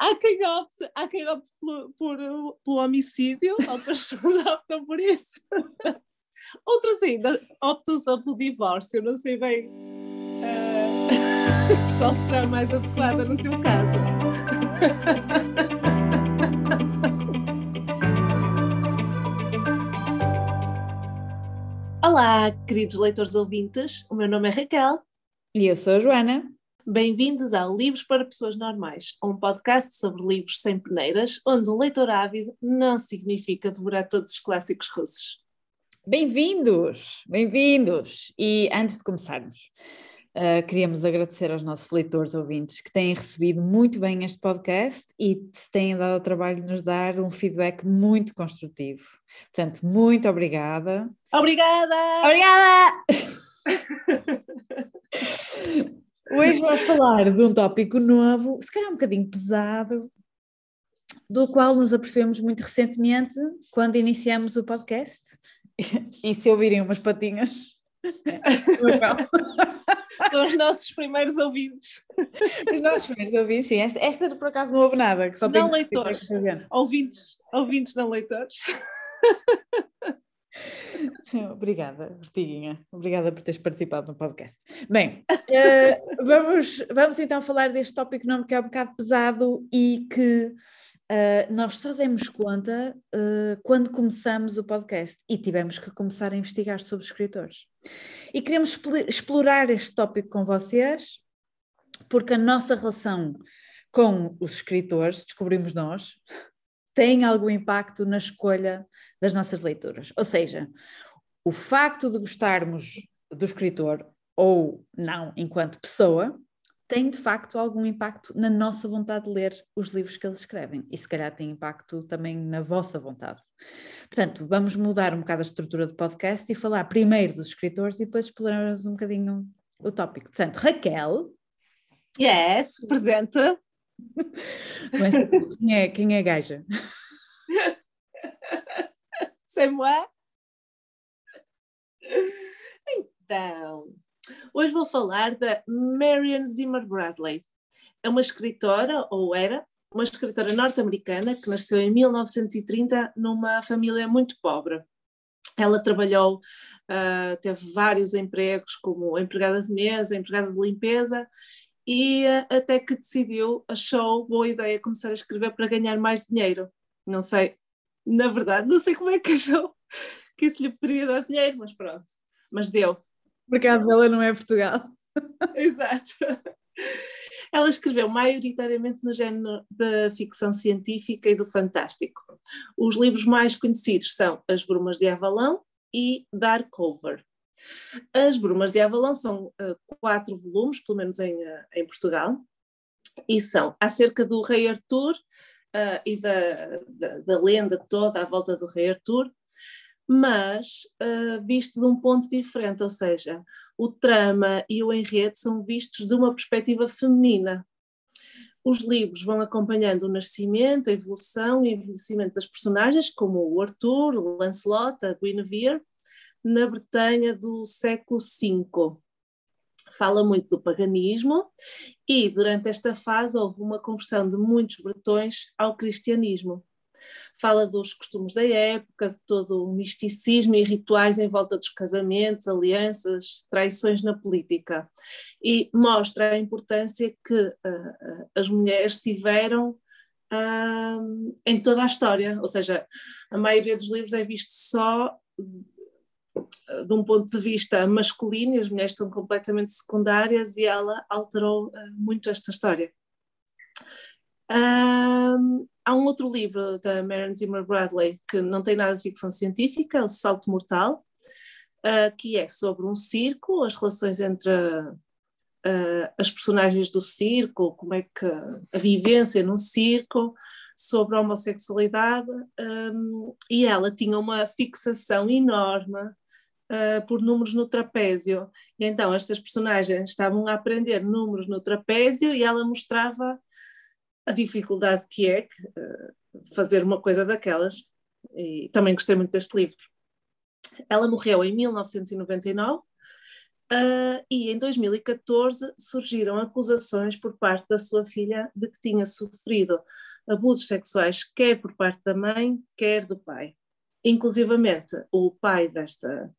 há quem opte, há quem opte pelo, por, pelo homicídio, outras pessoas optam por isso. Outros ainda optam só pelo divórcio, não sei bem uh, qual será mais adequada no teu caso. Olá, queridos leitores ouvintes, o meu nome é Raquel. E eu sou a Joana. Bem-vindos ao Livros para Pessoas Normais, um podcast sobre livros sem peneiras, onde um leitor ávido não significa devorar todos os clássicos russos. Bem-vindos, bem-vindos! E antes de começarmos, uh, queríamos agradecer aos nossos leitores ouvintes que têm recebido muito bem este podcast e têm dado o trabalho de nos dar um feedback muito construtivo. Portanto, muito obrigada. Obrigada! Obrigada! Hoje vamos falar de um tópico novo, se calhar um bocadinho pesado, do qual nos apercebemos muito recentemente quando iniciamos o podcast. E se ouvirem umas patinhas. São os nossos primeiros ouvintes. Os nossos primeiros ouvintes, sim. Esta, esta por acaso não houve nada. Que só não leitores. Ouvintes, ouvintes não leitores. Obrigada, Bertiguinha. Obrigada por teres participado no podcast. Bem, uh, vamos, vamos então falar deste tópico não que é um bocado pesado e que uh, nós só demos conta uh, quando começamos o podcast e tivemos que começar a investigar sobre escritores. E queremos explorar este tópico com vocês, porque a nossa relação com os escritores, descobrimos nós, tem algum impacto na escolha das nossas leituras. Ou seja, o facto de gostarmos do escritor ou não enquanto pessoa tem de facto algum impacto na nossa vontade de ler os livros que eles escrevem e se calhar tem impacto também na vossa vontade. Portanto, vamos mudar um bocado a estrutura do podcast e falar primeiro dos escritores e depois explorarmos um bocadinho o tópico. Portanto, Raquel. Yes, presente. quem é, quem é gaja? C'est moi? Então, hoje vou falar da Marion Zimmer Bradley. É uma escritora, ou era, uma escritora norte-americana que nasceu em 1930 numa família muito pobre. Ela trabalhou, uh, teve vários empregos, como empregada de mesa, empregada de limpeza, e uh, até que decidiu, achou boa ideia começar a escrever para ganhar mais dinheiro. Não sei, na verdade, não sei como é que achou que isso lhe poderia dar dinheiro, mas pronto, mas deu. O mercado dela não é Portugal. Exato. Ela escreveu maioritariamente no género da ficção científica e do fantástico. Os livros mais conhecidos são As Brumas de Avalão e Darkover. As Brumas de Avalão são uh, quatro volumes, pelo menos em, uh, em Portugal, e são acerca do rei Arthur uh, e da, da, da, lenda toda à volta do rei Arthur, mas uh, visto de um ponto diferente, ou seja, o trama e o enredo são vistos de uma perspectiva feminina. Os livros vão acompanhando o nascimento, a evolução e o envelhecimento das personagens, como o Arthur, o Lancelot, a Guinevere, na Bretanha do século V. Fala muito do paganismo e durante esta fase houve uma conversão de muitos bretões ao cristianismo. Fala dos costumes da época, de todo o misticismo e rituais em volta dos casamentos, alianças, traições na política. E mostra a importância que uh, as mulheres tiveram uh, em toda a história. Ou seja, a maioria dos livros é visto só de um ponto de vista masculino, e as mulheres são completamente secundárias, e ela alterou uh, muito esta história. Um, há um outro livro da Maren Zimmer Bradley que não tem nada de ficção científica, O Salto Mortal, uh, que é sobre um circo, as relações entre uh, as personagens do circo, como é que a vivência num circo, sobre a homossexualidade, um, e ela tinha uma fixação enorme uh, por números no trapézio. E então estas personagens estavam a aprender números no trapézio e ela mostrava a dificuldade que é uh, fazer uma coisa daquelas. E também gostei muito deste livro. Ela morreu em 1999 Uh, e em 2014 surgiram acusações por parte da sua filha de que tinha sofrido abusos sexuais, quer por parte da mãe, quer do pai. Inclusivamente, o pai desta,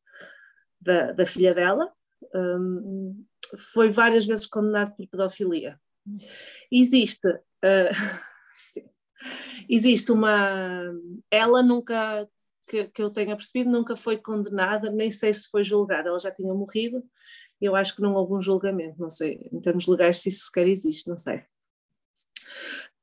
da, da filha dela um, foi várias vezes condenado por pedofilia. Existe, uh, existe uma. Ela nunca, que, que eu tenha percebido, nunca foi condenada, nem sei se foi julgada, ela já tinha morrido. Eu acho que não houve um julgamento, não sei, em termos legais, se isso sequer existe, não sei.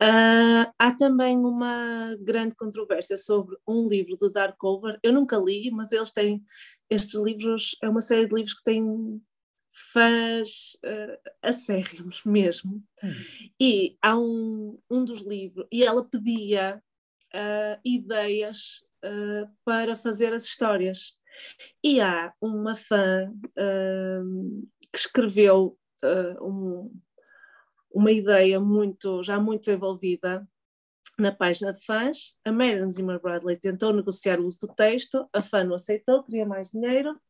Uh, há também uma grande controvérsia sobre um livro do Darkover. Eu nunca li, mas eles têm estes livros, é uma série de livros que têm fãs uh, acérrimos mesmo. Hum. E há um, um dos livros, e ela pedia uh, ideias uh, para fazer as histórias. E há uma fã que escreveu um uma ideia muito, já muito desenvolvida na página de fãs. A Marion Zimmer Bradley tentou negociar o uso do texto, a fã não aceitou, queria mais dinheiro,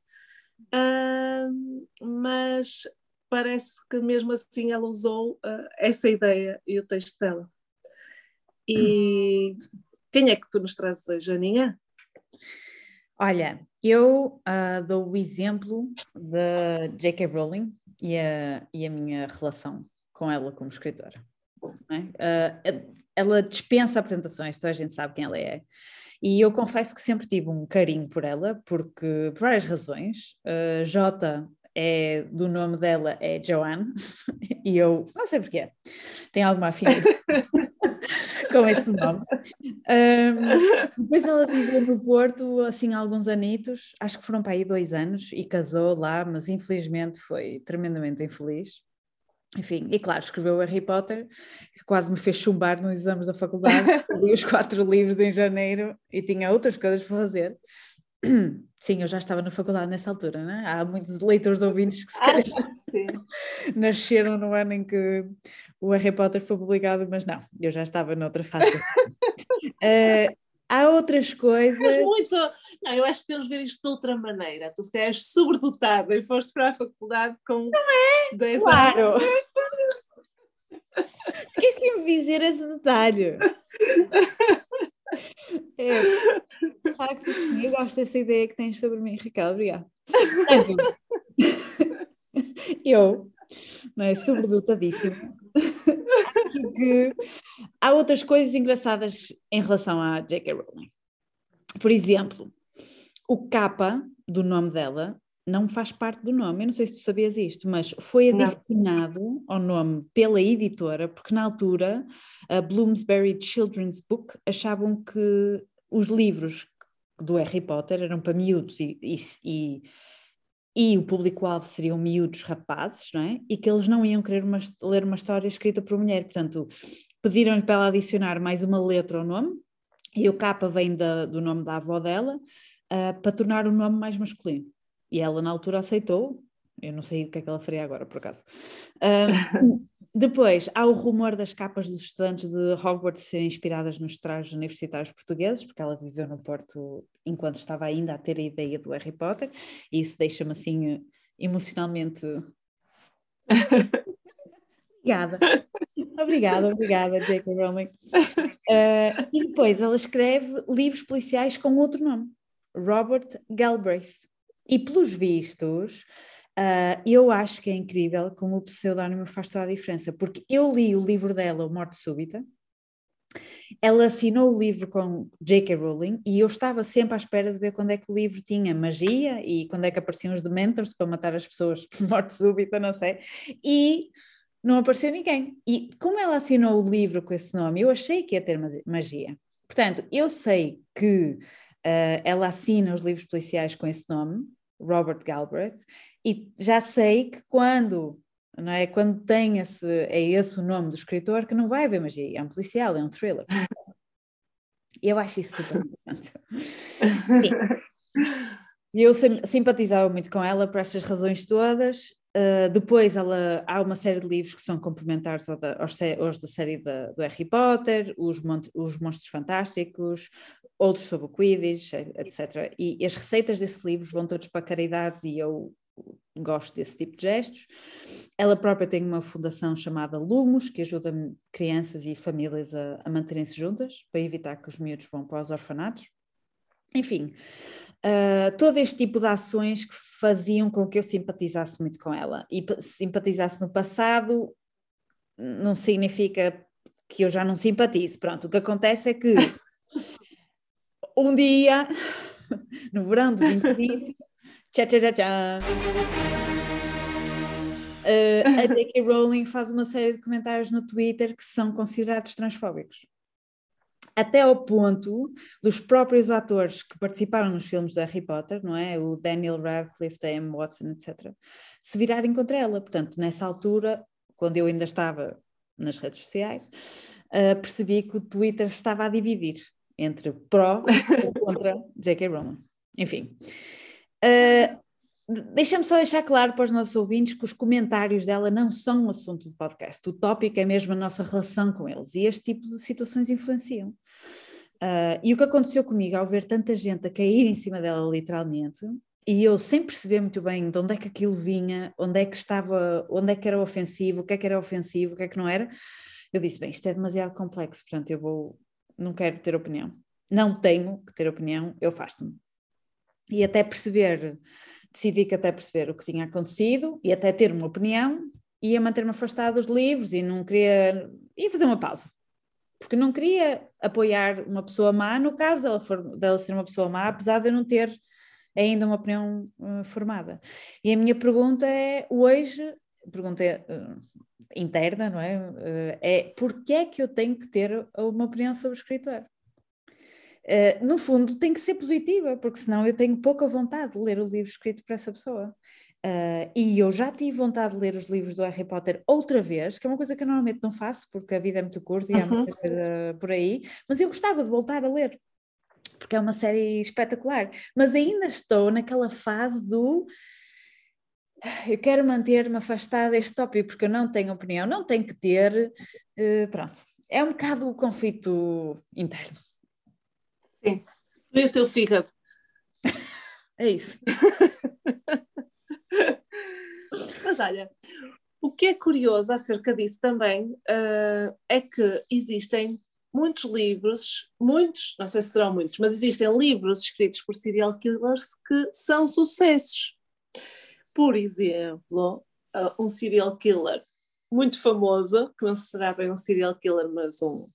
uh, mas parece que mesmo assim ela usou uh, essa ideia e o texto dela. E quem é que tu nos trazes hoje, Janinha? Olha, eu uh, dou o exemplo da J.K. Rowling e a, e a minha relação com ela como escritora. É? Uh, ela dispensa apresentações, toda a gente sabe quem ela é. E eu confesso que sempre tive um carinho por ela, porque por várias razões. Uh, J é do nome dela é Joanne, e eu não sei porquê, tenho alguma afinidade com esse nome. Um, depois ela viveu no Porto, assim, alguns anitos, acho que foram para aí dois anos, e casou lá, mas infelizmente foi tremendamente infeliz. Enfim, e claro, escreveu o Harry Potter, que quase me fez chumbar nos exames da faculdade. Li os quatro livros em janeiro e tinha outras coisas para fazer. Sim, eu já estava na faculdade nessa altura, né? Há muitos leitores ouvintes que se calhar nasceram no ano em que o Harry Potter foi publicado, mas não, eu já estava noutra fase. uh, há outras coisas. Muito. Não, eu acho que temos de ver isto de outra maneira. Tu se és sobredotada e foste para a faculdade com. Não é? 10 claro! Esqueci-me de dizer esse detalhe. É, de facto, sim, eu gosto dessa ideia que tens sobre mim, Raquel, obrigada. Eu, não é, sobredotadíssima, acho que há outras coisas engraçadas em relação à J.K. Rowling. Por exemplo, o capa do nome dela não faz parte do nome. Eu não sei se tu sabias isto, mas foi adicionado ao nome pela editora, porque na altura a Bloomsbury Children's Book achavam que os livros do Harry Potter eram para miúdos e, e, e, e o público-alvo seriam miúdos rapazes, não é? E que eles não iam querer uma, ler uma história escrita por mulher. Portanto, pediram-lhe para ela adicionar mais uma letra ao nome, e o capa vem da, do nome da avó dela, uh, para tornar o nome mais masculino. E ela, na altura, aceitou. Eu não sei o que é que ela faria agora, por acaso. Um, depois, há o rumor das capas dos estudantes de Hogwarts serem inspiradas nos trajes universitários portugueses, porque ela viveu no Porto enquanto estava ainda a ter a ideia do Harry Potter, e isso deixa-me assim emocionalmente. obrigada. Obrigada, obrigada, J.K. Rowling. Uh, e depois ela escreve livros policiais com outro nome, Robert Galbraith. E pelos vistos, uh, eu acho que é incrível como o pseudónimo faz toda a diferença, porque eu li o livro dela, Morte Súbita, ela assinou o livro com J.K. Rowling e eu estava sempre à espera de ver quando é que o livro tinha magia e quando é que apareciam os Dementors para matar as pessoas por morte súbita, não sei. E não apareceu ninguém. E como ela assinou o livro com esse nome, eu achei que ia ter magia. Portanto, eu sei que uh, ela assina os livros policiais com esse nome, Robert Galbraith, e já sei que quando, não é, quando tem esse, é esse o nome do escritor, que não vai haver magia, é um policial, é um thriller. Eu acho isso super interessante. E eu simpatizava muito com ela por estas razões todas. Uh, depois ela, há uma série de livros que são complementares ao da, aos, aos, da série da, do Harry Potter, os, os Monstros Fantásticos, outros sobre o Quidditch, etc. E as receitas desses livros vão todos para caridades e eu gosto desse tipo de gestos. Ela própria tem uma fundação chamada Lumos, que ajuda crianças e famílias a, a manterem-se juntas, para evitar que os miúdos vão para os orfanatos. Enfim, uh, todo este tipo de ações que faziam com que eu simpatizasse muito com ela. E simpatizasse no passado não significa que eu já não simpatize. Pronto, o que acontece é que um dia, no verão de 2020, tchá, tchá, tchá, tchá, uh, a J.K. Rowling faz uma série de comentários no Twitter que são considerados transfóbicos. Até ao ponto dos próprios atores que participaram nos filmes de Harry Potter, não é? O Daniel Radcliffe, a Emma Watson, etc., se virarem contra ela. Portanto, nessa altura, quando eu ainda estava nas redes sociais, uh, percebi que o Twitter estava a dividir entre pró e contra J.K. Rowling. Enfim. Uh, Deixa-me só deixar claro para os nossos ouvintes que os comentários dela não são um assunto de podcast. O tópico é mesmo a nossa relação com eles e este tipo de situações influenciam. Uh, e o que aconteceu comigo ao ver tanta gente a cair em cima dela, literalmente, e eu sem perceber muito bem de onde é que aquilo vinha, onde é que estava, onde é que era ofensivo, o que é que era ofensivo, o que é que não era, eu disse: bem, isto é demasiado complexo, portanto eu vou, não quero ter opinião. Não tenho que ter opinião, eu faço-me. E até perceber decidi que até perceber o que tinha acontecido e até ter uma opinião, ia manter-me afastado dos livros e não queria. ia fazer uma pausa. Porque não queria apoiar uma pessoa má, no caso dela, for, dela ser uma pessoa má, apesar de eu não ter ainda uma opinião uh, formada. E a minha pergunta é, hoje, pergunta uh, interna, não é? Uh, é porquê é que eu tenho que ter uma opinião sobre o escritor? Uh, no fundo, tem que ser positiva, porque senão eu tenho pouca vontade de ler o livro escrito por essa pessoa. Uh, e eu já tive vontade de ler os livros do Harry Potter outra vez, que é uma coisa que eu normalmente não faço, porque a vida é muito curta e uhum. há muita coisa por aí, mas eu gostava de voltar a ler, porque é uma série espetacular. Mas ainda estou naquela fase do. Eu quero manter-me afastada deste tópico, porque eu não tenho opinião, não tenho que ter. Uh, pronto, é um bocado o conflito interno. Sim. Tu e o teu fígado. É isso. Mas olha, o que é curioso acerca disso também uh, é que existem muitos livros, muitos, não sei se serão muitos, mas existem livros escritos por serial killers que são sucessos. Por exemplo, uh, um serial killer muito famoso, que não será bem um serial killer, mas um,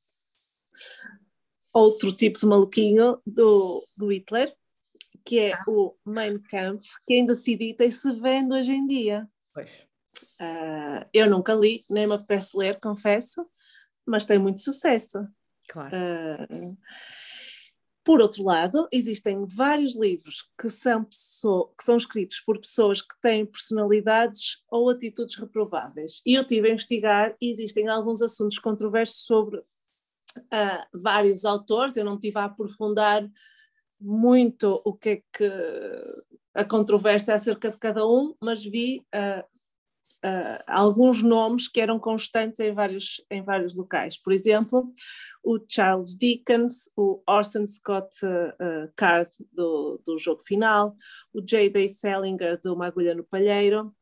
outro tipo de maluquinho do, do Hitler, que é ah. o Mein Kampf, que ainda se edita e se vende hoje em dia. Pois. Uh, eu nunca li, nem me apetece ler, confesso, mas tem muito sucesso. Claro. Uh, por outro lado, existem vários livros que são, pessoa, que são escritos por pessoas que têm personalidades ou atitudes reprováveis. E eu tive a investigar e existem alguns assuntos controversos sobre uh, vários autores, eu não tive a aprofundar muito o que é que a controvérsia acerca de cada um, mas vi uh, uh, alguns nomes que eram constantes em vários, em vários locais. Por exemplo, o Charles Dickens, o Orson Scott uh, Card do, do jogo final, o J.D. Salinger do Uma no Palheiro,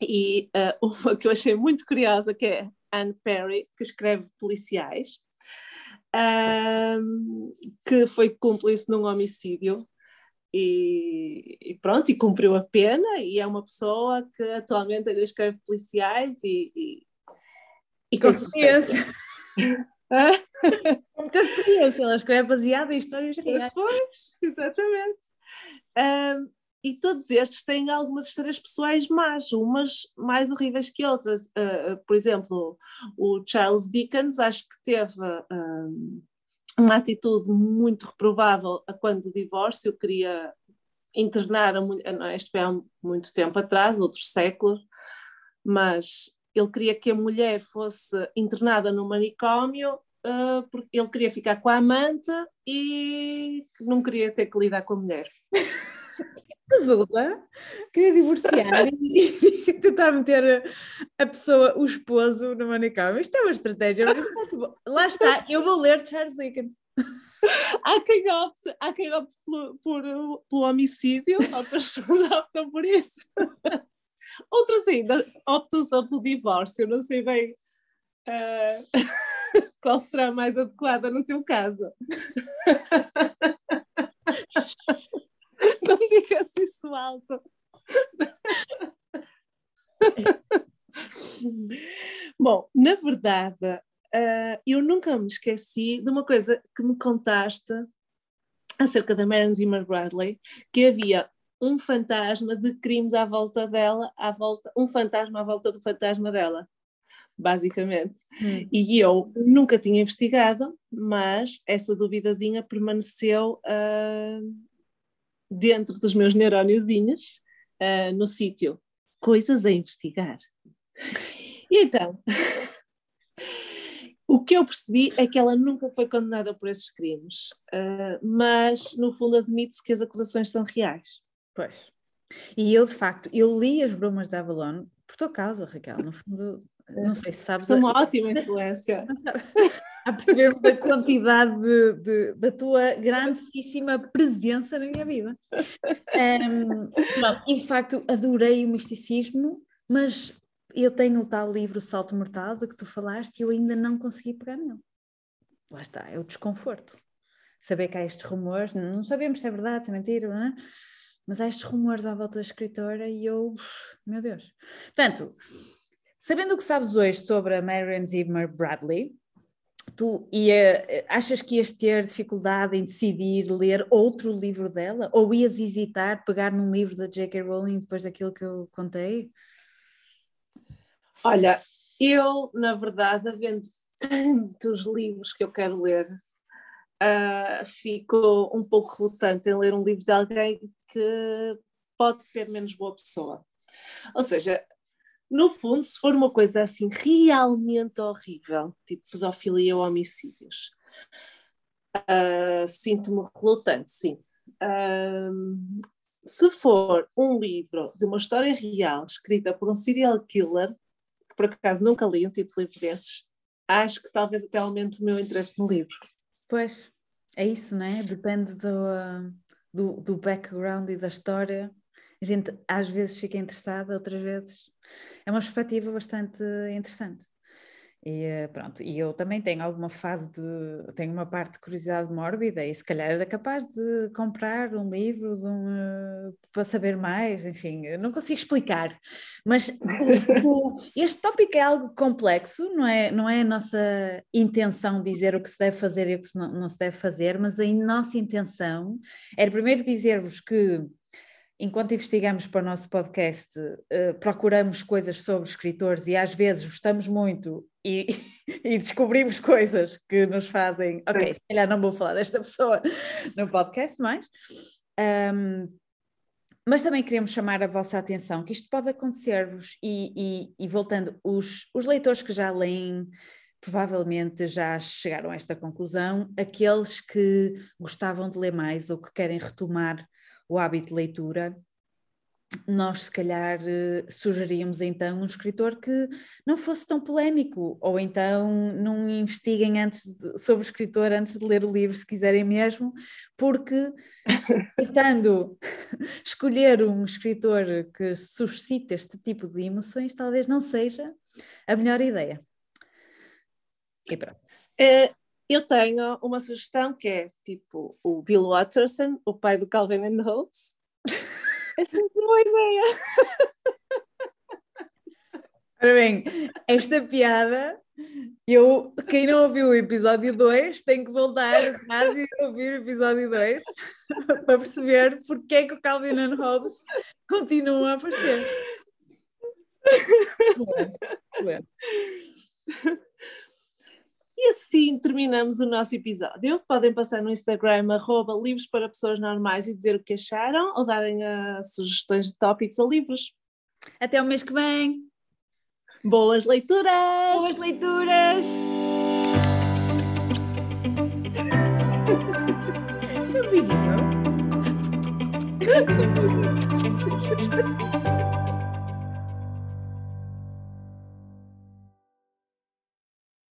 e uma que eu achei muito curiosa, que é Anne Perry, que escreve policiais um, que foi cúmplice num homicídio e, e, pronto, e cumpriu a pena e é uma pessoa que atualmente ainda escreve policiais e, e, e com sucesso. Com muita experiência, ela escreve baseada em histórias reais. Pois, exatamente. Um, e todos estes têm algumas histórias pessoais más, umas mais horríveis que outras. Uh, por exemplo, o Charles Dickens acho que teve uh, uma atitude muito reprovável a quando o divórcio queria internar a mulher, não, isto foi há muito tempo atrás, outros séculos, mas ele queria que a mulher fosse internada no manicômio uh, porque ele queria ficar com a amante e não queria ter que lidar com a mulher. resulta, queria divorciar e tentar meter a pessoa, o esposo, no manicômio. Isto é uma estratégia. Lá está, eu vou ler Charles Dickens. Há quem opte, há quem opte por, por, pelo homicídio, outras pessoas optam por isso. Outros ainda optam só pelo divórcio, não sei bem uh, qual será mais adequada no teu caso. não digas isso alto. Bom, na verdade, uh, eu nunca me esqueci de uma coisa que me contaste acerca da Marion Zimmer Bradley, que havia um fantasma de crimes à volta dela, à volta, um fantasma à volta do fantasma dela, basicamente. Hum. E eu nunca tinha investigado, mas essa duvidazinha permaneceu uh, dentro dos meus neuróniozinhos uh, no sítio. Coisas a investigar. E então, o que eu percebi é que ela nunca foi condenada por esses crimes, uh, mas no fundo admite-se que as acusações são reais. Pois. E eu, de facto, eu li as Brumas da Avalon por tua causa, Raquel, no fundo, não sei se sabes. É uma ótima influência. A perceber da quantidade de, de, da tua grandíssima presença na minha vida. Um, e de facto adorei o misticismo, mas eu tenho o tal livro Salto Mortal de que tu falaste e eu ainda não consegui pegar nele. Lá está, é o desconforto. Saber que há estes rumores, não sabemos se é verdade, se é mentira, não é? mas há estes rumores à volta da escritora e eu, meu Deus. Portanto, sabendo o que sabes hoje sobre a Marion Zimmer Bradley, tu ia, achas que ias ter dificuldade em decidir ler outro livro dela? Ou ias hesitar pegar num livro da J.K. Rowling depois daquilo que eu contei? Olha, eu, na verdade, havendo tantos livros que eu quero ler, uh, fico um pouco relutante em ler um livro de alguém que pode ser menos boa pessoa. Ou seja, no fundo, se for uma coisa assim realmente horrível, tipo pedofilia ou homicídios, uh, sinto-me relutante, sim. Uh, se for um livro de uma história real escrita por um serial killer, que por acaso nunca li um tipo de livro desses, acho que talvez até aumente o meu interesse no livro. Pois, é isso, não é? Depende do, do, do background e da história. A gente às vezes fica interessada, outras vezes é uma perspectiva bastante interessante. E eh, pronto, e eu também tenho alguma fase de, tenho uma parte de curiosidade mórbida e se calhar era capaz de comprar um livro um, uh, para saber mais, enfim, não consigo explicar, mas o, o, este tópico é algo complexo, não é, não é a nossa intenção dizer o que se deve fazer e o que não, não se deve fazer, mas a nossa intenção era primeiro dizer-vos que enquanto investigamos para o nosso podcast, uh, procuramos coisas sobre escritores e às vezes gostamos muito e, e, descobrimos coisas que nos fazem, ok, se calhar não vou falar desta pessoa no podcast mais. Um, mas também queremos chamar a vossa atenção que isto pode acontecer-vos e, e, e, voltando, os, os leitores que já leem provavelmente já chegaram a esta conclusão, aqueles que gostavam de ler mais ou que querem retomar o hábito de leitura, nós se calhar eh, sugeríamos então um escritor que não fosse tão polémico, ou então não investiguem antes de, sobre o escritor antes de ler o livro, se quiserem mesmo, porque tentando escolher um escritor que suscite este tipo de emoções, talvez não seja a melhor ideia. E pronto. É, eu tenho uma sugestão que é tipo o Bill Watterson, o pai do Calvin and Hobbes. é sempre uma ideia. Ora bem, esta piada, eu, quem não ouviu o episódio 2 tem que voltar atrás e ouvir o episódio 2 para perceber porque é que o Calvin and Hobbes continua a aparecer. E assim terminamos o nosso episódio. Podem passar no Instagram, arroba livros para pessoas normais e dizer o que acharam ou darem uh, sugestões de tópicos ou livros. Até o mês que vem! Boas leituras! Boas leituras! Seu beijinho!